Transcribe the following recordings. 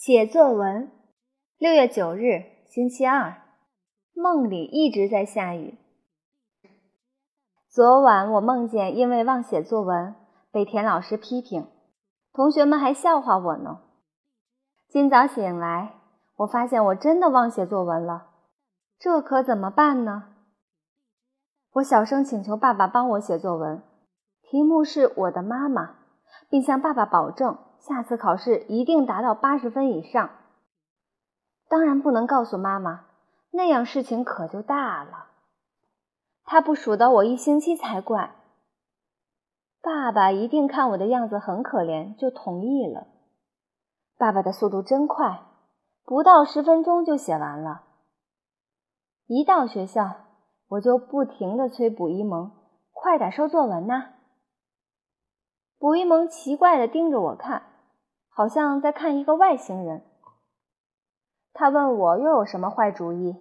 写作文，六月九日，星期二。梦里一直在下雨。昨晚我梦见因为忘写作文被田老师批评，同学们还笑话我呢。今早醒来，我发现我真的忘写作文了，这可怎么办呢？我小声请求爸爸帮我写作文，题目是我的妈妈，并向爸爸保证。下次考试一定达到八十分以上。当然不能告诉妈妈，那样事情可就大了。他不数到我一星期才怪。爸爸一定看我的样子很可怜，就同意了。爸爸的速度真快，不到十分钟就写完了。一到学校，我就不停地催卜一萌，快点收作文呐。卜一萌奇怪地盯着我看。好像在看一个外星人。他问我又有什么坏主意，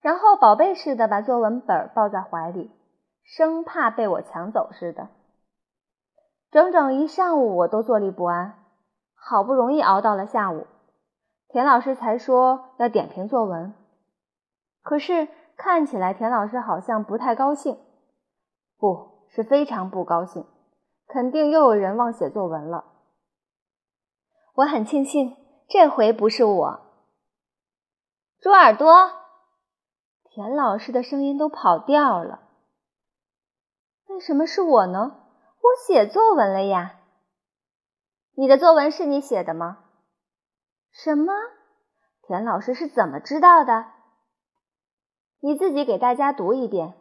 然后宝贝似的把作文本抱在怀里，生怕被我抢走似的。整整一上午我都坐立不安，好不容易熬到了下午，田老师才说要点评作文。可是看起来田老师好像不太高兴，不是非常不高兴，肯定又有人忘写作文了。我很庆幸这回不是我。猪耳朵，田老师的声音都跑调了。为什么是我呢？我写作文了呀。你的作文是你写的吗？什么？田老师是怎么知道的？你自己给大家读一遍。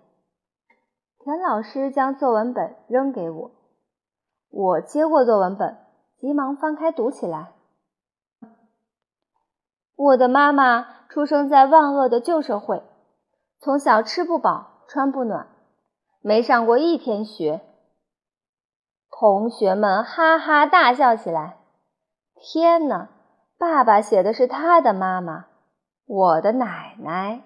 田老师将作文本扔给我，我接过作文本。急忙翻开读起来。我的妈妈出生在万恶的旧社会，从小吃不饱穿不暖，没上过一天学。同学们哈哈大笑起来。天哪！爸爸写的是他的妈妈，我的奶奶。